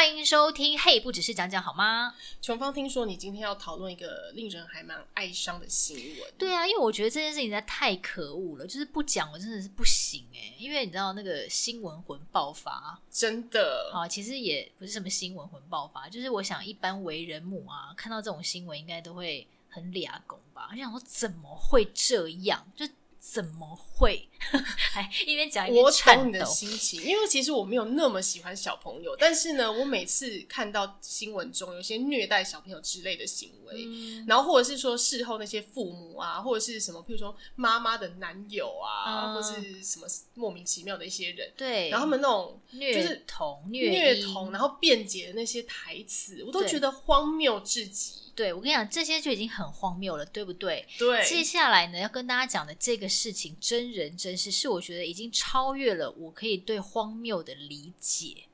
欢迎收听。嘿，不只是讲讲好吗？琼芳，听说你今天要讨论一个令人还蛮哀伤的新闻。对啊，因为我觉得这件事情实在太可恶了，就是不讲我真的是不行哎。因为你知道那个新闻魂爆发，真的啊，其实也不是什么新闻魂爆发，就是我想一般为人母啊，看到这种新闻应该都会很俩拱吧。我想说怎么会这样？就。怎么会？还一边讲一边颤抖。我懂你的心情，因为其实我没有那么喜欢小朋友，但是呢，我每次看到新闻中有些虐待小朋友之类的行为，嗯、然后或者是说事后那些父母啊，或者是什么，譬如说妈妈的男友啊，嗯、或是什么莫名其妙的一些人，对，然后他们那种就是童虐虐童，然后辩解的那些台词，我都觉得荒谬至极。对，我跟你讲，这些就已经很荒谬了，对不对？对。接下来呢，要跟大家讲的这个事情，真人真事，是我觉得已经超越了我可以对荒谬的理解。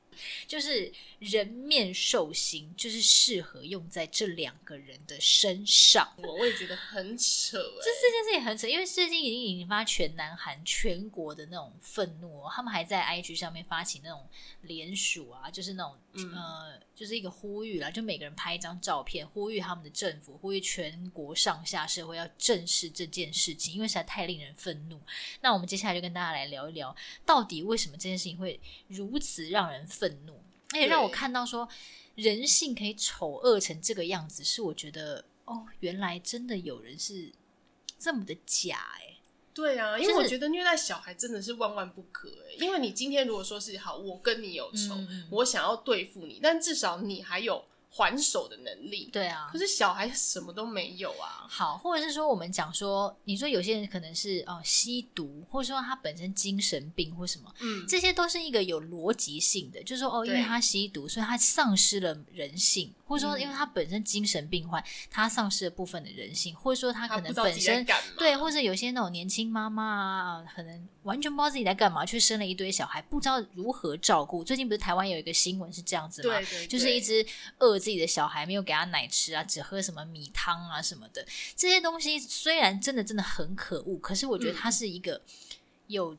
就是人面兽心，就是适合用在这两个人的身上。我我也觉得很扯，欸，这这件事情很扯，因为最近已经引发全南韩全国的那种愤怒，他们还在 IG 上面发起那种联署啊，就是那种、嗯、呃，就是一个呼吁啦，就每个人拍一张照片，呼吁他们的政府，呼吁全国上下社会要正视这件事情，因为实在太令人愤怒。那我们接下来就跟大家来聊一聊，到底为什么这件事情会如此让人愤怒？而且让我看到说人性可以丑恶成这个样子，是我觉得哦，原来真的有人是这么的假哎。对啊，因为我觉得虐待小孩真的是万万不可哎。因为你今天如果说是好，我跟你有仇，嗯、我想要对付你，但至少你还有。还手的能力，对啊，可是小孩什么都没有啊。好，或者是说我们讲说，你说有些人可能是哦吸毒，或者说他本身精神病或什么，嗯，这些都是一个有逻辑性的，就是说哦，因为他吸毒，所以他丧失了人性，或者说因为他本身精神病患，他丧失了部分的人性，或者说他可能本身对，或者有些那种年轻妈妈啊，可能完全不知道自己在干嘛，却生了一堆小孩，不知道如何照顾。最近不是台湾有一个新闻是这样子吗？对对对，就是一只饿。自己的小孩没有给他奶吃啊，只喝什么米汤啊什么的，这些东西虽然真的真的很可恶，可是我觉得它是一个有、嗯、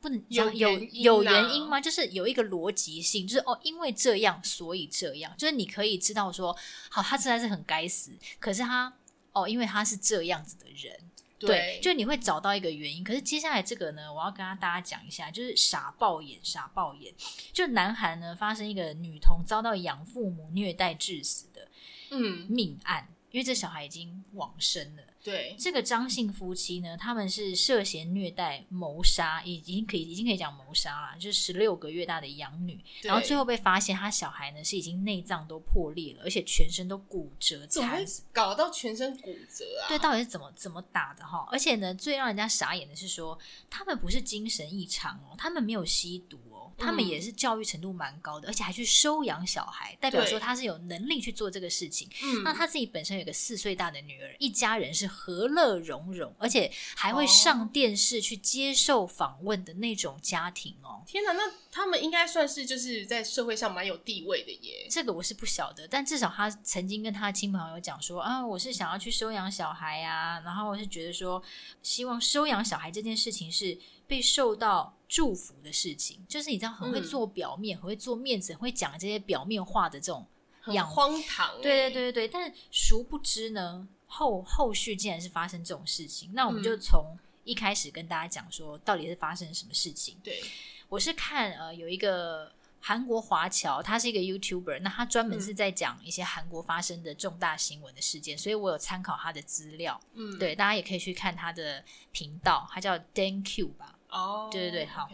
不能有有有原因吗？就是有一个逻辑性，就是哦，因为这样所以这样，就是你可以知道说，好，他实在是很该死，可是他哦，因为他是这样子的人。对，就你会找到一个原因，可是接下来这个呢，我要跟大家讲一下，就是傻爆眼，傻爆眼。就南韩呢发生一个女童遭到养父母虐待致死的嗯。命案，嗯、因为这小孩已经往生了。对，这个张姓夫妻呢，他们是涉嫌虐待、谋杀，已经可以已经可以讲谋杀了，就是十六个月大的养女，然后最后被发现，他小孩呢是已经内脏都破裂了，而且全身都骨折，怎么会搞到全身骨折啊？对，到底是怎么怎么打的哈？而且呢，最让人家傻眼的是说，他们不是精神异常哦，他们没有吸毒。他们也是教育程度蛮高的，而且还去收养小孩，代表说他是有能力去做这个事情。嗯，那他自己本身有个四岁大的女儿，一家人是和乐融融，而且还会上电视去接受访问的那种家庭哦。天哪，那他们应该算是就是在社会上蛮有地位的耶。这个我是不晓得，但至少他曾经跟他的亲朋友讲说啊，我是想要去收养小孩啊，然后我是觉得说，希望收养小孩这件事情是被受到祝福的事情，就是你知道很会做表面，嗯、很会做面子，很会讲这些表面话的这种很荒唐。对对对对，但殊不知呢，后后续竟然是发生这种事情。那我们就从一开始跟大家讲说，到底是发生什么事情？对，我是看呃有一个韩国华侨，他是一个 YouTuber，那他专门是在讲一些韩国发生的重大新闻的事件，嗯、所以我有参考他的资料。嗯，对，大家也可以去看他的频道，他叫 Dan Q 吧。哦，oh, 对对对，好。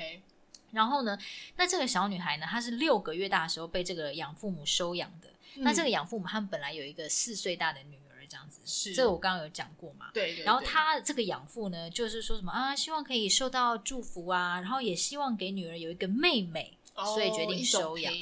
然后呢，那这个小女孩呢，她是六个月大的时候被这个养父母收养的。嗯、那这个养父母他们本来有一个四岁大的女儿，这样子。是，这个我刚刚有讲过嘛？对，对，对。然后他这个养父呢，就是说什么啊，希望可以受到祝福啊，然后也希望给女儿有一个妹妹。所以决定收养，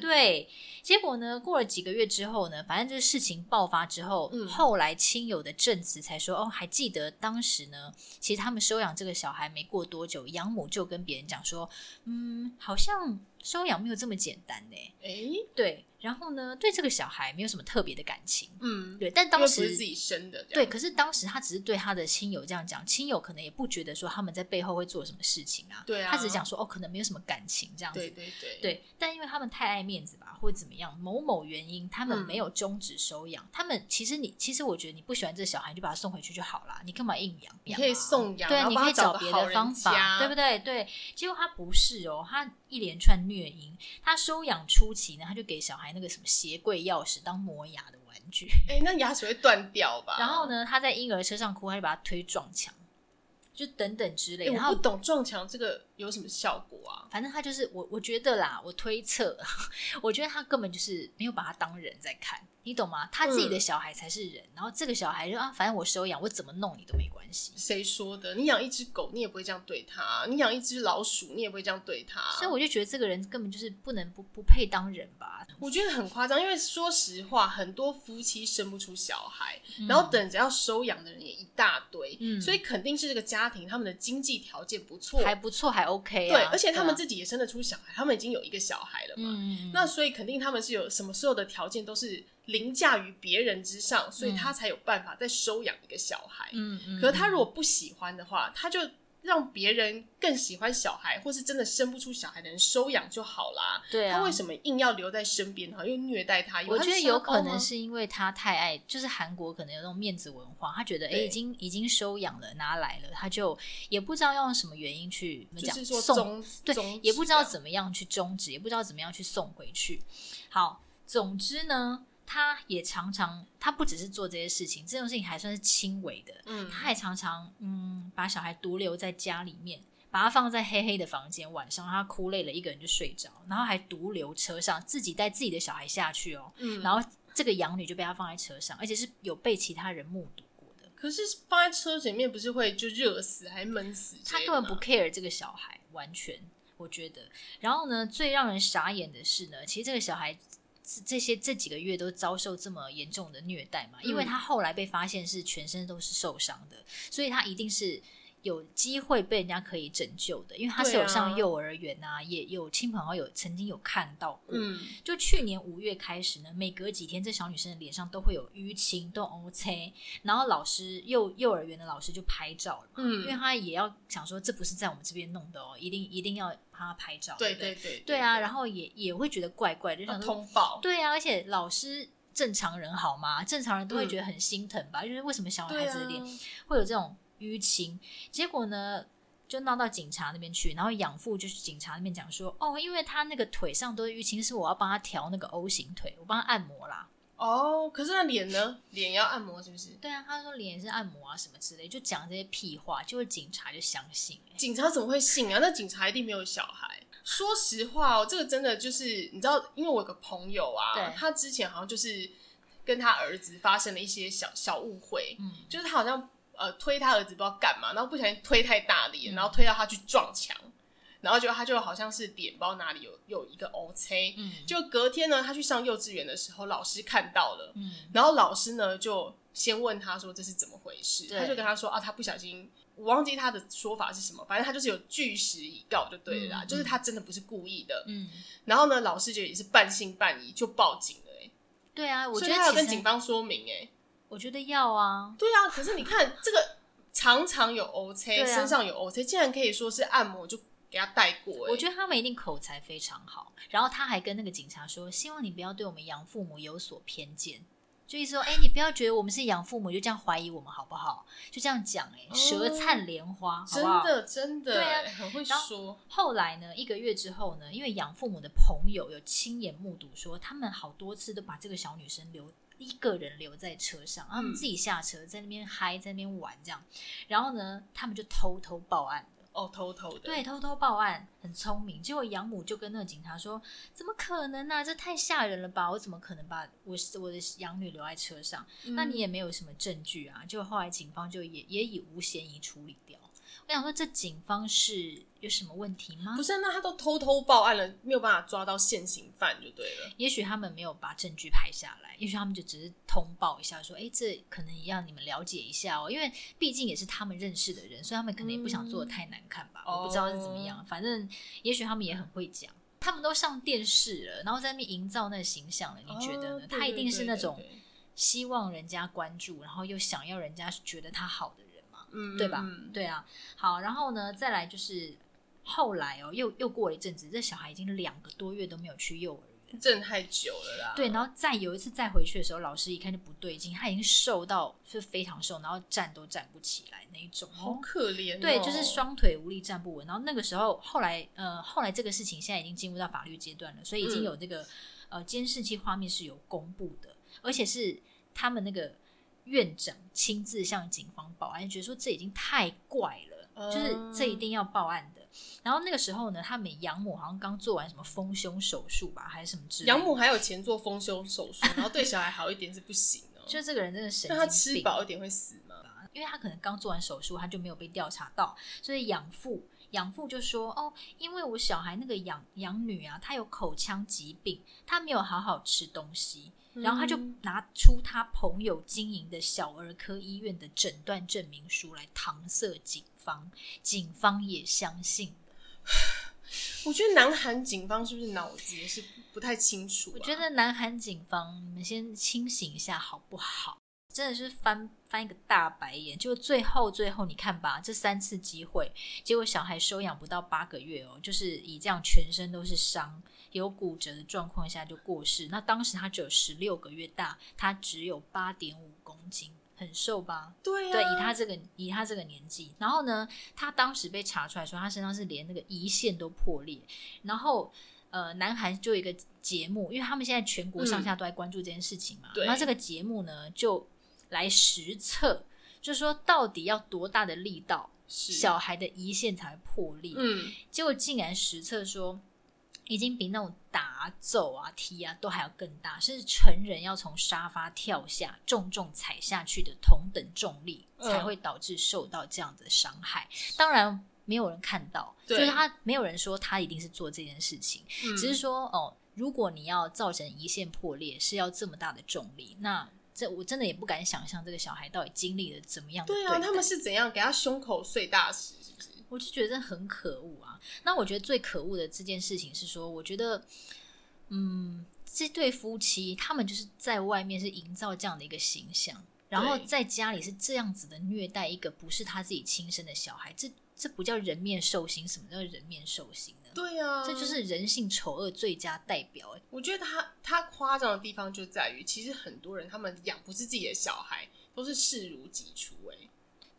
对，结果呢，过了几个月之后呢，反正就是事情爆发之后，嗯、后来亲友的证词才说，哦，还记得当时呢，其实他们收养这个小孩没过多久，养母就跟别人讲说，嗯，好像。收养没有这么简单呢，诶，对，然后呢，对这个小孩没有什么特别的感情，嗯，对，但当时是自己生的，对，可是当时他只是对他的亲友这样讲，亲友可能也不觉得说他们在背后会做什么事情啊，对啊，他只是讲说哦，可能没有什么感情这样子，对对对，对，但因为他们太爱面子吧，或者怎么样，某某原因他们没有终止收养，嗯、他们其实你其实我觉得你不喜欢这小孩，你就把他送回去就好了，你干嘛硬养？你可以送养，对，你可以找别的方法，对不对？对，结果他不是哦，他一连串虐婴，他收养初期呢，他就给小孩那个什么鞋柜钥匙当磨牙的玩具，哎、欸，那牙齿会断掉吧？然后呢，他在婴儿车上哭，他就把他推撞墙。就等等之类，欸、然后我不懂撞墙这个有什么效果啊？反正他就是我，我觉得啦，我推测，我觉得他根本就是没有把他当人在看。你懂吗？他自己的小孩才是人，嗯、然后这个小孩就啊，反正我收养，我怎么弄你都没关系。谁说的？你养一只狗，你也不会这样对他；你养一只老鼠，你也不会这样对他。所以我就觉得这个人根本就是不能不不配当人吧。我觉得很夸张，因为说实话，很多夫妻生不出小孩，嗯、然后等着要收养的人也一大堆，嗯、所以肯定是这个家庭他们的经济条件不错，还不错，还 OK 啊。对，而且他们自己也生得出小孩，啊、他们已经有一个小孩了嘛。嗯、那所以肯定他们是有什么所有的条件都是。凌驾于别人之上，所以他才有办法再收养一个小孩。嗯嗯。可是他如果不喜欢的话，他就让别人更喜欢小孩，或是真的生不出小孩的人收养就好啦。对啊。他为什么硬要留在身边，然后又虐待他？我觉得有可能是因为他太爱，就是韩国可能有那种面子文化，他觉得哎、欸，已经已经收养了，拿来了，他就也不知道要用什么原因去怎么讲，说送，对，也不知道怎么样去终止，也不知道怎么样去送回去。好，总之呢。他也常常，他不只是做这些事情，这种事情还算是轻微的。嗯，他还常常，嗯，把小孩独留在家里面，把他放在黑黑的房间，晚上他哭累了，一个人就睡着，然后还独留车上，自己带自己的小孩下去哦。嗯，然后这个养女就被他放在车上，而且是有被其他人目睹过的。可是放在车前面不是会就热死还闷死？他根本不 care 这个小孩，完全我觉得。然后呢，最让人傻眼的是呢，其实这个小孩。这些这几个月都遭受这么严重的虐待嘛？因为他后来被发现是全身都是受伤的，所以他一定是。有机会被人家可以拯救的，因为他是有上幼儿园啊，啊也有亲朋好友曾经有看到过。嗯，就去年五月开始呢，每隔几天这小女生的脸上都会有淤青，都 OK。然后老师幼幼儿园的老师就拍照了嘛，嗯，因为他也要想说这不是在我们这边弄的哦，一定一定要帮他拍照。对对对，对，对，对啊，然后也也会觉得怪怪的，就想通报。对啊，而且老师正常人好吗？正常人都会觉得很心疼吧？嗯，就是为什么小孩子的脸会有这种。淤青，结果呢，就闹到警察那边去，然后养父就是警察那边讲说，哦，因为他那个腿上都是淤青，是我要帮他调那个 O 型腿，我帮他按摩啦。哦，可是那脸呢？脸要按摩是不是？对啊，他说脸是按摩啊什么之类，就讲这些屁话，就会警察就相信。警察怎么会信啊？那警察一定没有小孩。说实话哦，这个真的就是你知道，因为我有个朋友啊，对他之前好像就是跟他儿子发生了一些小小误会，嗯，就是他好像。呃，推他儿子不知道干嘛，然后不小心推太大力，然后推到他去撞墙，然后就他就好像是脸包哪里有有一个 O C，嗯，就隔天呢，他去上幼稚园的时候，老师看到了，嗯，然后老师呢就先问他说这是怎么回事，他就跟他说啊，他不小心，我忘记他的说法是什么，反正他就是有据实以告就对了啦，嗯，就是他真的不是故意的，嗯，然后呢，老师就也是半信半疑就报警了，欸，对啊，我觉得他要跟警方说明，欸，我觉得要啊，对啊，可是你看这个 常常有 OK，、啊、身上有 OK，竟然可以说是按摩就给他带过。我觉得他们一定口才非常好。然后他还跟那个警察说：“希望你不要对我们养父母有所偏见，就意思说，哎、欸，你不要觉得我们是养父母就这样怀疑我们好不好？就这样讲，哎，舌灿莲花，真的真的，对啊，很会说。后来呢，一个月之后呢，因为养父母的朋友有亲眼目睹说，他们好多次都把这个小女生留。一个人留在车上，他们自己下车，在那边嗨，在那边玩，这样。然后呢，他们就偷偷报案了。哦，偷偷的。对，偷偷报案，很聪明。结果养母就跟那个警察说：“怎么可能呢、啊？这太吓人了吧！我怎么可能把我我的养女留在车上？嗯、那你也没有什么证据啊。”就后来警方就也也以无嫌疑处理掉。我想说，这警方是有什么问题吗？不是，那他都偷偷报案了，没有办法抓到现行犯就对了。也许他们没有把证据拍下来，也许他们就只是通报一下，说：“哎，这可能也让你们了解一下哦。”因为毕竟也是他们认识的人，所以他们可能也不想做的太难看吧。嗯、我不知道是怎么样，哦、反正也许他们也很会讲，他们都上电视了，然后在那边营造那个形象了。你觉得呢？哦、他一定是那种希望人家关注，然后又想要人家觉得他好的人。嗯，对吧？对啊，好，然后呢，再来就是后来哦，又又过了一阵子，这小孩已经两个多月都没有去幼儿园震太久了啦。对，然后再有一次再回去的时候，老师一看就不对劲，他已经瘦到是非常瘦，然后站都站不起来那一种，好可怜哦。对，就是双腿无力站不稳。然后那个时候，后来呃，后来这个事情现在已经进入到法律阶段了，所以已经有这个、嗯、呃监视器画面是有公布的，而且是他们那个院长亲自向警方报案，觉得说这已经太怪了，嗯、就是这一定要报案的。然后那个时候呢，他们养母好像刚做完什么丰胸手术吧，还是什么之类的。养母还有钱做丰胸手术，然后对小孩好一点是不行哦。就这个人真的神经病。那他吃饱一点会死吗？因为他可能刚做完手术，他就没有被调查到，所以养父养父就说：“哦，因为我小孩那个养养女啊，她有口腔疾病，她没有好好吃东西。”然后他就拿出他朋友经营的小儿科医院的诊断证明书来搪塞警方，警方也相信。我觉得南韩警方是不是脑子也是不太清楚啊？我觉得南韩警方，你们先清醒一下好不好？真的是翻翻一个大白眼，就最后最后你看吧，这三次机会，结果小孩收养不到八个月哦，就是以这样全身都是伤、有骨折的状况下就过世。那当时他只有十六个月大，他只有八点五公斤，很瘦吧？对啊，对，以他这个以他这个年纪，然后呢，他当时被查出来说他身上是连那个胰腺都破裂，然后。呃，南韩就有一个节目，因为他们现在全国上下都在关注这件事情嘛。那、嗯、这个节目呢，就来实测，就是说到底要多大的力道，小孩的胰腺才会破裂。嗯，结果竟然实测说，已经比那种打走啊、踢啊都还要更大，甚至成人要从沙发跳下，重重踩下去的同等重力，才会导致受到这样的伤害。嗯、当然。没有人看到，就是他没有人说他一定是做这件事情，嗯、只是说哦，如果你要造成胰腺破裂，是要这么大的重力，那这我真的也不敢想象这个小孩到底经历了怎么样的对。对啊，他们是怎样给他胸口碎大石，是不是？我就觉得很可恶啊。那我觉得最可恶的这件事情是说，我觉得，嗯，这对夫妻他们就是在外面是营造这样的一个形象，然后在家里是这样子的虐待一个不是他自己亲生的小孩，这。这不叫人面兽心，什么叫人面兽心呢？对啊，这就是人性丑恶最佳代表。我觉得他他夸张的地方就在于，其实很多人他们养不是自己的小孩，都是视如己出。哎，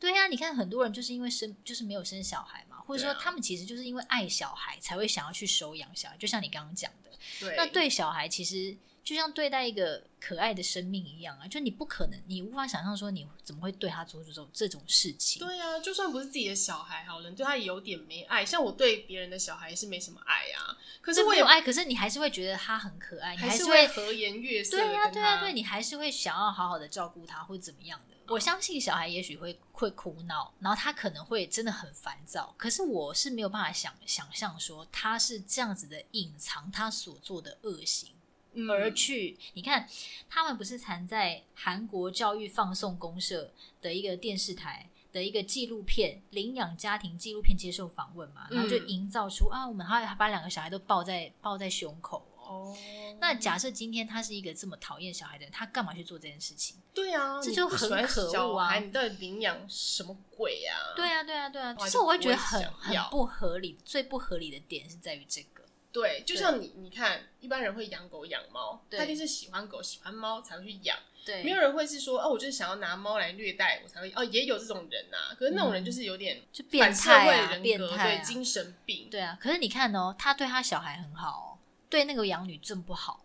对呀、啊，你看很多人就是因为生就是没有生小孩嘛，或者说他们其实就是因为爱小孩才会想要去收养小孩，就像你刚刚讲的。对，那对小孩其实。就像对待一个可爱的生命一样啊，就你不可能，你无法想象说你怎么会对他做出这种这种事情。对啊，就算不是自己的小孩，好人，对他也有点没爱。像我对别人的小孩是没什么爱啊，可是我有爱，可是你还是会觉得他很可爱，你还是会和颜悦色。对啊，对啊，对，你还是会想要好好的照顾他，或怎么样的。我相信小孩也许会会哭闹，然后他可能会真的很烦躁。可是我是没有办法想想象说他是这样子的隐藏他所做的恶行。而去，你看，他们不是藏在韩国教育放送公社的一个电视台的一个纪录片领养家庭纪录片接受访问嘛？然后就营造出、嗯、啊，我们还把两个小孩都抱在抱在胸口哦。那假设今天他是一个这么讨厌小孩的人，他干嘛去做这件事情？对啊，这就很可恶啊！你到底领养什么鬼啊？对啊，对啊，对啊！其实我会觉得很很不合理，最不合理的点是在于这个。对，就像你，你看，一般人会养狗养猫，他就是喜欢狗喜欢猫才会去养。对，没有人会是说，哦，我就是想要拿猫来虐待我才会。哦，也有这种人呐、啊，可是那种人就是有点就变态啊，变态、啊，对，精神病。对啊，可是你看哦，他对他小孩很好哦，对那个养女正不好。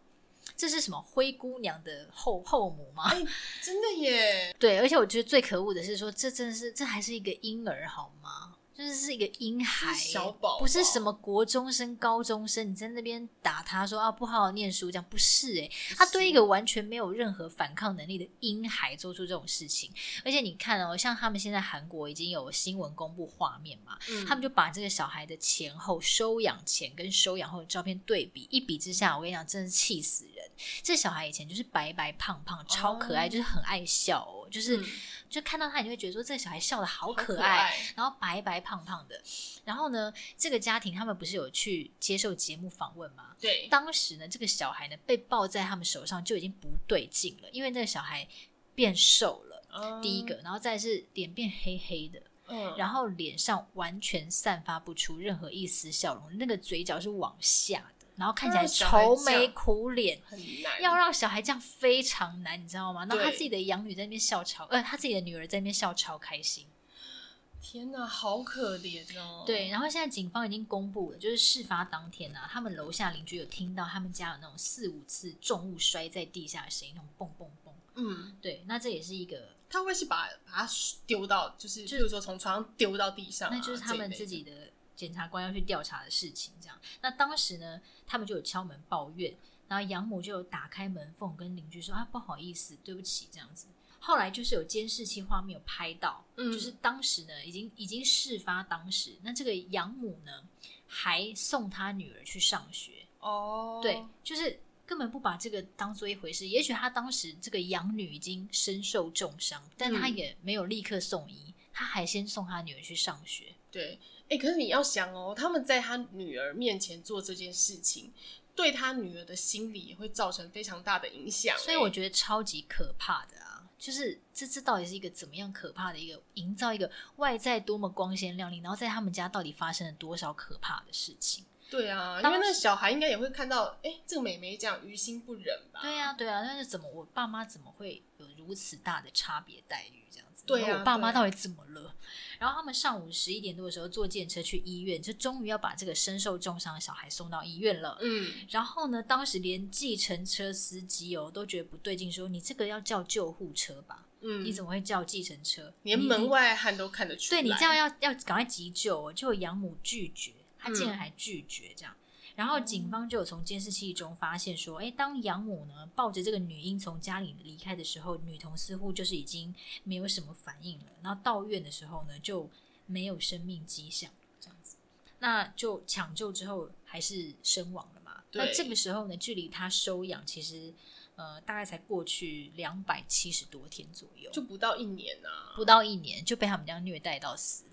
这是什么灰姑娘的后后母吗？哎，真的耶。对，而且我觉得最可恶的是说，这真的是这还是一个婴儿好吗？就是是一个婴孩，小宝宝，不是什么国中生、高中生。你在那边打他说啊，不好好念书，这样不是诶、欸，他对一个完全没有任何反抗能力的婴孩做出这种事情。而且你看哦，像他们现在韩国已经有新闻公布画面嘛，嗯、他们就把这个小孩的前后收养前跟收养后的照片对比，一比之下，我跟你讲，真是气死人。这小孩以前就是白白胖胖，超可爱，哦、就是很爱笑哦，就是。嗯就看到他，你就会觉得说这个小孩笑的好可爱，然后白白胖胖的。然后呢，这个家庭他们不是有去接受节目访问吗？对，当时呢，这个小孩呢被抱在他们手上就已经不对劲了，因为那个小孩变瘦了，嗯、第一个，然后再是脸变黑黑的，嗯，然后脸上完全散发不出任何一丝笑容，那个嘴角是往下的。然后看起来愁眉苦脸，很难，要让小孩这样非常难，你知道吗？然后他自己的养女在那边笑超，呃，他自己的女儿在那边笑超开心。天哪，好可怜哦！对，然后现在警方已经公布了，就是事发当天啊，他们楼下邻居有听到他们家有那种四五次重物摔在地下的声音，那种嘣嘣嘣。嗯，对，那这也是一个，他会是把把它丢到，就是就，就是说从床上丢到地上，啊，那就是他们自己的检察官要去调查的事情。这样，那当时呢，他们就有敲门抱怨，然后养母就有打开门缝跟邻居说啊，不好意思，对不起，这样子。后来就是有监视器画面有拍到，嗯，就是当时呢，已经已经事发当时，那这个养母呢还送她女儿去上学哦，对，就是根本不把这个当做一回事。也许她当时这个养女已经身受重伤，但她也没有立刻送医，她还先送她女儿去上学。对，哎，可是你要想哦，他们在他女儿面前做这件事情，对他女儿的心理也会造成非常大的影响，所以我觉得超级可怕的啊。就是这这到底是一个怎么样可怕的一个营造一个外在多么光鲜亮丽，然后在他们家到底发生了多少可怕的事情？对啊，因为那个小孩应该也会看到，哎，这个美眉这样于心不忍吧？对啊，对啊，但是怎么我爸妈怎么会有如此大的差别待遇这样子？对啊，我爸妈到底怎么了？然后他们上午十一点多的时候坐计程车去医院，就终于要把这个身受重伤的小孩送到医院了。嗯，然后呢，当时连计程车司机哦都觉得不对劲，说你这个要叫救护车吧？嗯，你怎么会叫计程车？连门外汉都看得出来。对，你这样要要赶快急救，哦就养母拒绝，他竟然还拒绝这样。嗯然后警方就有从监视器中发现说，哎，当养母呢抱着这个女婴从家里离开的时候，女童似乎就是已经没有什么反应了。然后到院的时候呢，就没有生命迹象，这样子，那就抢救之后还是身亡了嘛。那这个时候呢，距离他收养其实呃大概才过去两百七十多天左右，就不到一年啊，不到一年就被他们这样虐待到死。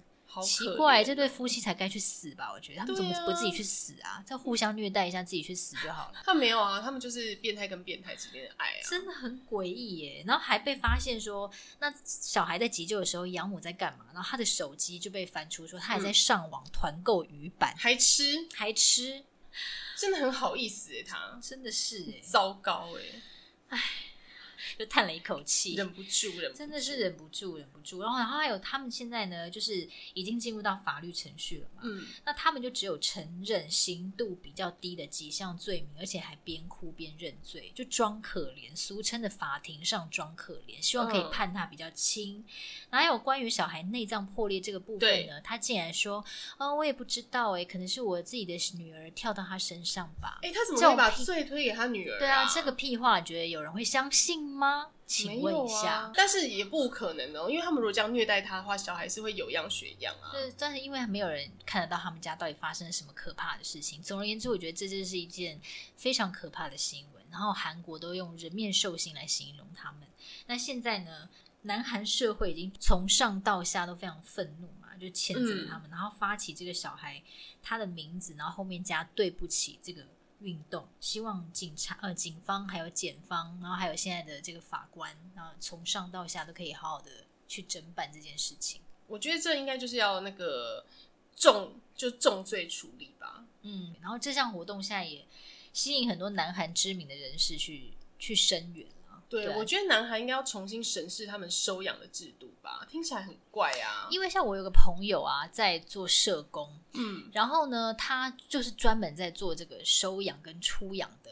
奇怪，这对夫妻才该去死吧？我觉得他们怎么不自己去死啊？再互相虐待一下，自己去死就好了。他没有啊，他们就是变态跟变态之间的爱啊，真的很诡异耶。然后还被发现说，那小孩在急救的时候，养母在干嘛？然后他的手机就被翻出说，他还在上网团购鱼板，还吃还吃，真的很好意思耶，他真的是哎，糟糕哎，哎。就叹了一口气，忍不住，忍不住，真的是忍不住，忍不住。然后，然后还有他们现在呢，就是已经进入到法律程序了嘛。嗯，那他们就只有承认刑度比较低的几项罪名，而且还边哭边认罪，就装可怜，俗称的法庭上装可怜，希望可以判他比较轻。嗯、然后还有关于小孩内脏破裂这个部分呢，他竟然说：“哦，我也不知道，哎，可能是我自己的女儿跳到他身上吧。”哎，他怎么会把罪推给他女儿、啊？对啊，这个屁话，觉得有人会相信吗？请问一下，啊，但是也不可能哦，因为他们如果这样虐待他的话，小孩是会有样学样啊。是，但是因为没有人看得到他们家到底发生了什么可怕的事情。总而言之，我觉得这就是一件非常可怕的新闻。然后韩国都用人面兽心来形容他们。那现在呢，南韩社会已经从上到下都非常愤怒嘛，就谴责他们，嗯，然后发起这个小孩他的名字，然后后面加对不起这个。运动，希望警察、呃，警方还有检方，然后还有现在的这个法官，然后从上到下都可以好好的去侦办这件事情。我觉得这应该就是要那个重，就重罪处理吧。嗯，然后这项活动现在也吸引很多南韩知名的人士去去声援。对，对，我觉得男孩应该要重新审视他们收养的制度吧，听起来很怪啊。因为像我有个朋友啊，在做社工，嗯，然后呢，他就是专门在做这个收养跟出养的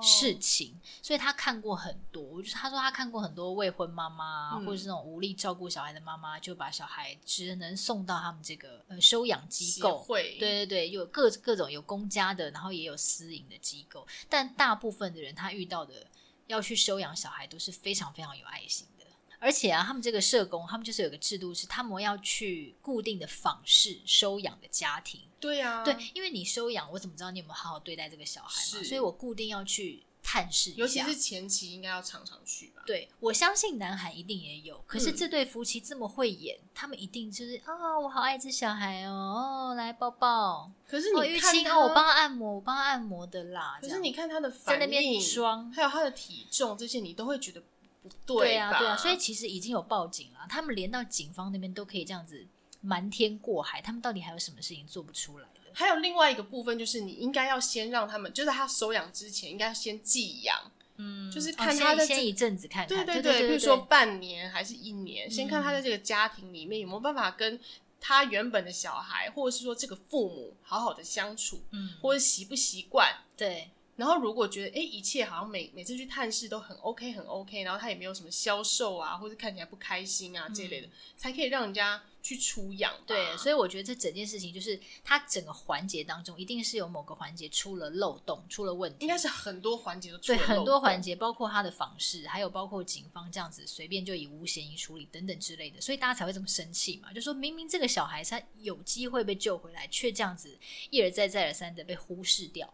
事情，哦，所以他看过很多。就是他说他看过很多未婚妈妈，嗯，或者是那种无力照顾小孩的妈妈，就把小孩只能送到他们这个呃收养机构。会，对对对，有各各种有公家的，然后也有私营的机构，但大部分的人他遇到的。要去收养小孩都是非常非常有爱心的，而且啊，他们这个社工，他们就是有个制度，是他们要去固定的访视收养的家庭。对啊，对，因为你收养，我怎么知道你有没有好好对待这个小孩嘛？所以我固定要去。探视，尤其是前期应该要常常去吧。对，我相信南韩一定也有。可是这对夫妻这么会演，嗯、他们一定就是啊、哦，我好爱这小孩哦，哦，来抱抱。可是你看他，哦、我帮他按摩，我帮他按摩的啦。可是你看他的反应，在那边装，还有他的体重这些，你都会觉得不对。对啊，对啊。所以其实已经有报警了，他们连到警方那边都可以这样子瞒天过海，他们到底还有什么事情做不出来的？还有另外一个部分，就是你应该要先让他们，就在他收养之前，应该要先寄养，嗯，就是看他的、哦、先，先一阵子看看，对对对，比如说半年还是一年，嗯、先看他在这个家庭里面有没有办法跟他原本的小孩，或者是说这个父母好好的相处，嗯，或者习不习惯，对。然后如果觉得哎，一切好像每每次去探视都很 OK 很 OK，然后他也没有什么消瘦啊，或者看起来不开心啊这类的，嗯、才可以让人家去出养。对，所以我觉得这整件事情就是它整个环节当中，一定是有某个环节出了漏洞，出了问题。应该是很多环节都出了漏洞。对，很多环节，包括他的访视，还有包括警方这样子随便就以无嫌疑处理等等之类的，所以大家才会这么生气嘛。就说明明这个小孩他有机会被救回来，却这样子一而再再而三的被忽视掉。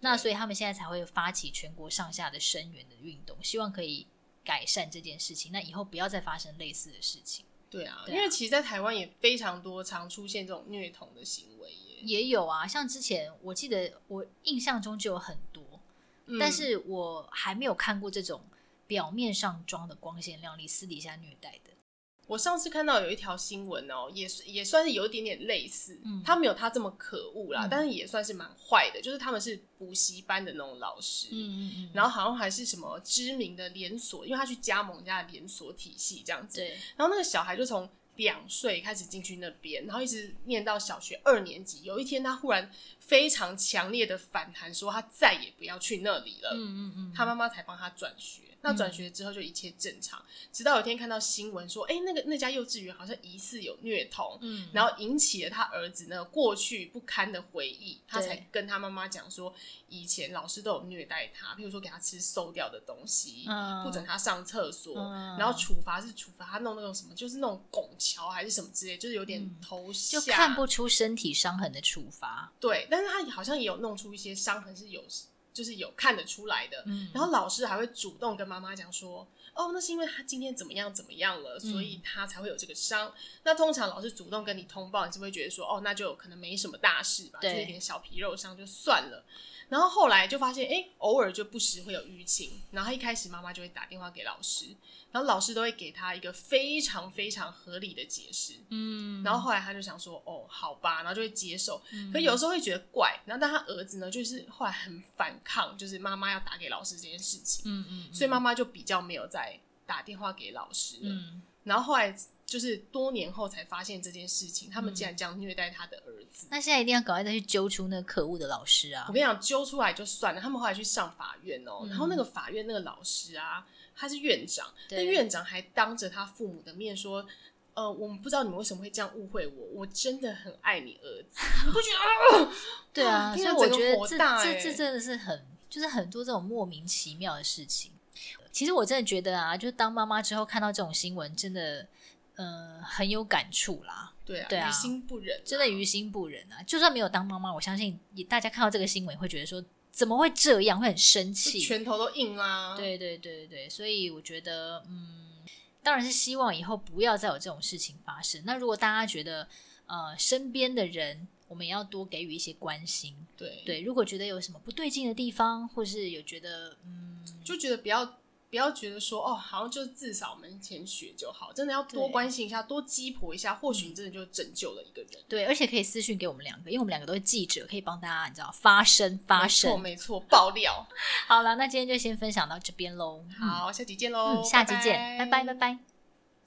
那所以他们现在才会发起全国上下的声援的运动，希望可以改善这件事情。那以后不要再发生类似的事情。对啊，因为其实，在台湾也非常多常出现这种虐童的行为耶，也有啊。像之前我记得我印象中就有很多，嗯，但是我还没有看过这种表面上装的光鲜亮丽，私底下虐待的。我上次看到有一条新闻哦，也也算是有一点点类似，嗯，他没有他这么可恶啦，嗯，但是也算是蛮坏的，就是他们是补习班的那种老师，嗯嗯嗯，然后好像还是什么知名的连锁，因为他去加盟人家的连锁体系这样子，对，然后那个小孩就从两岁开始进去那边，然后一直念到小学二年级，有一天他忽然非常强烈的反弹，说他再也不要去那里了，嗯嗯嗯，他妈妈才帮他转学。那转学之后就一切正常，嗯、直到有一天看到新闻说，哎、欸，那个那家幼稚园好像疑似有虐童，嗯，然后引起了他儿子那个过去不堪的回忆，他才跟他妈妈讲说，以前老师都有虐待他，譬如说给他吃馊掉的东西，嗯、不准他上厕所，嗯、然后处罚是处罚他弄那种什么，就是那种拱桥还是什么之类，就是有点头下，就看不出身体伤痕的处罚，对，但是他好像也有弄出一些伤痕是有。就是有看得出来的，嗯、然后老师还会主动跟妈妈讲说，哦，那是因为他今天怎么样怎么样了，所以他才会有这个伤。嗯、那通常老师主动跟你通报，你是不是会觉得说，哦，那就可能没什么大事吧，就一点小皮肉伤就算了。然后后来就发现，哎，偶尔就不时会有淤青。然后一开始妈妈就会打电话给老师，然后老师都会给他一个非常非常合理的解释。嗯，然后后来他就想说，哦，好吧，然后就会接受。嗯、可有时候会觉得怪。然后但他儿子呢，就是后来很反抗，就是妈妈要打给老师这件事情。嗯嗯，嗯所以妈妈就比较没有再打电话给老师了。嗯，然后后来。就是多年后才发现这件事情，他们竟然这样虐待他的儿子。嗯、那现在一定要赶快再去揪出那个可恶的老师啊！我跟你讲，揪出来就算了。他们后来去上法院哦、喔，嗯、然后那个法院那个老师啊，他是院长，那院长还当着他父母的面说：“呃，我们不知道你们为什么会这样误会我，我真的很爱你儿子。”你不觉得？对啊，所以我觉得这这这真的是很，就是很多这种莫名其妙的事情。其实我真的觉得啊，就是当妈妈之后看到这种新闻，真的。呃，很有感触啦，对啊，对啊，于心不忍，真的于心不忍啊！就算没有当妈妈，我相信也大家看到这个新闻会觉得说，怎么会这样，会很生气，拳头都硬啦。对对对对，所以我觉得，嗯，当然是希望以后不要再有这种事情发生。那如果大家觉得，呃，身边的人，我们也要多给予一些关心。对对，如果觉得有什么不对劲的地方，或是有觉得，嗯，就觉得不要。不要觉得说哦，好像就是自扫门前雪就好，真的要多关心一下，多鸡婆一下，或许你真的就拯救了一个人。对，而且可以私讯给我们两个，因为我们两个都是记者，可以帮大家你知道发声发声。没错，没错，爆料。好了，那今天就先分享到这边喽。好，下集见喽、嗯，下集见，拜拜，拜拜。拜拜。